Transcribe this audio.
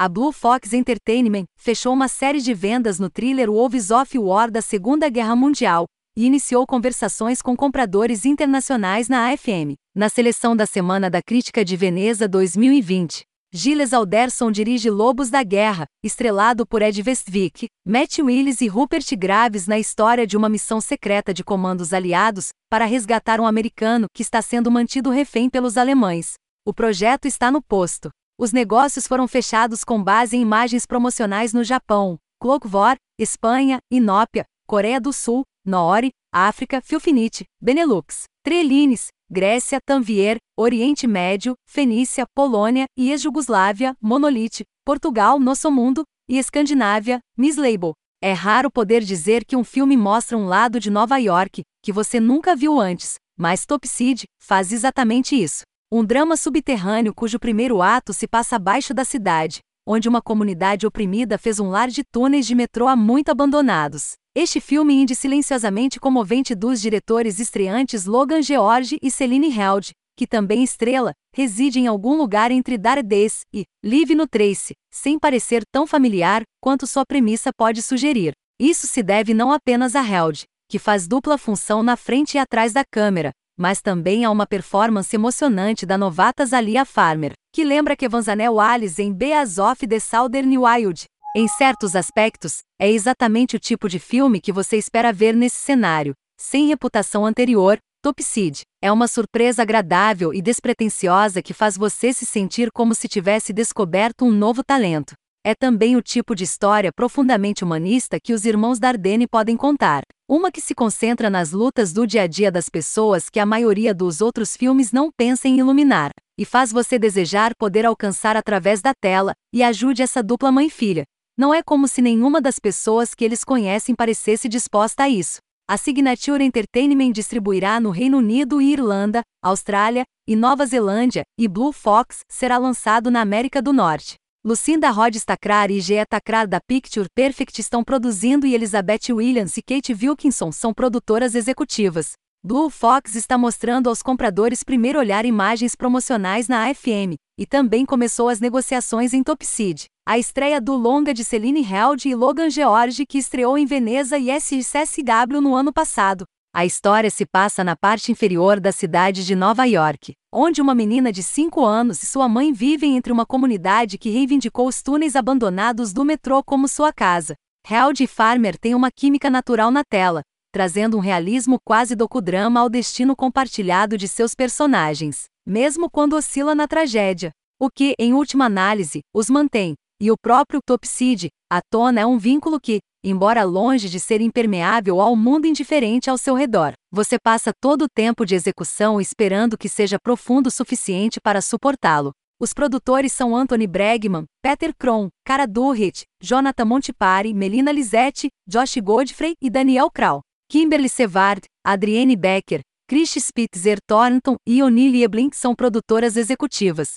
a Blue Fox Entertainment fechou uma série de vendas no thriller Wolves of War da Segunda Guerra Mundial e iniciou conversações com compradores internacionais na AFM. Na seleção da Semana da Crítica de Veneza 2020, Gilles Alderson dirige Lobos da Guerra, estrelado por Ed Westwick, Matt Willis e Rupert Graves na história de uma missão secreta de comandos aliados para resgatar um americano que está sendo mantido refém pelos alemães. O projeto está no posto. Os negócios foram fechados com base em imagens promocionais no Japão, Clockvor, Espanha, Inópia, Coreia do Sul, Noori, África, Filfinite, Benelux, Trelines, Grécia, Tanvier, Oriente Médio, Fenícia, Polônia e ex-Jugoslávia, Monolite, Portugal, Nosso Mundo e Escandinávia, Miss Label. É raro poder dizer que um filme mostra um lado de Nova York que você nunca viu antes, mas Top Seed faz exatamente isso. Um drama subterrâneo cujo primeiro ato se passa abaixo da cidade, onde uma comunidade oprimida fez um lar de túneis de metrô há muito abandonados. Este filme inde silenciosamente comovente dos diretores estreantes Logan George e Celine Held, que também estrela, reside em algum lugar entre Daredez e Live no Trace, sem parecer tão familiar quanto sua premissa pode sugerir. Isso se deve não apenas a Held, que faz dupla função na frente e atrás da câmera, mas também há uma performance emocionante da novata Zalia Farmer, que lembra que Vanzanel Alice em Beas of the Southern Wild. Em certos aspectos, é exatamente o tipo de filme que você espera ver nesse cenário, sem reputação anterior. Top Seed é uma surpresa agradável e despretensiosa que faz você se sentir como se tivesse descoberto um novo talento. É também o tipo de história profundamente humanista que os irmãos Dardenne podem contar. Uma que se concentra nas lutas do dia a dia das pessoas que a maioria dos outros filmes não pensa em iluminar, e faz você desejar poder alcançar através da tela, e ajude essa dupla mãe-filha. Não é como se nenhuma das pessoas que eles conhecem parecesse disposta a isso. A Signature Entertainment distribuirá no Reino Unido e Irlanda, Austrália e Nova Zelândia, e Blue Fox será lançado na América do Norte. Lucinda Rhodes Takrar e Gea Takrar da Picture Perfect estão produzindo e Elizabeth Williams e Kate Wilkinson são produtoras executivas. Blue Fox está mostrando aos compradores primeiro olhar imagens promocionais na AFM, e também começou as negociações em Top Seed. A estreia do longa de Celine Held e Logan George que estreou em Veneza e SCSW no ano passado, a história se passa na parte inferior da cidade de Nova York, onde uma menina de 5 anos e sua mãe vivem entre uma comunidade que reivindicou os túneis abandonados do metrô como sua casa. Held e Farmer têm uma química natural na tela, trazendo um realismo quase docudrama ao destino compartilhado de seus personagens, mesmo quando oscila na tragédia. O que, em última análise, os mantém, e o próprio Topseed, à tona é um vínculo que, embora longe de ser impermeável ao mundo indiferente ao seu redor. Você passa todo o tempo de execução esperando que seja profundo o suficiente para suportá-lo. Os produtores são Anthony Bregman, Peter Kron, Cara Durrett, Jonathan Montipari, Melina Lisetti, Josh Godfrey e Daniel Krau. Kimberly Sevard, Adrienne Becker, Chris Spitzer Thornton e O'Neill Eblink são produtoras executivas.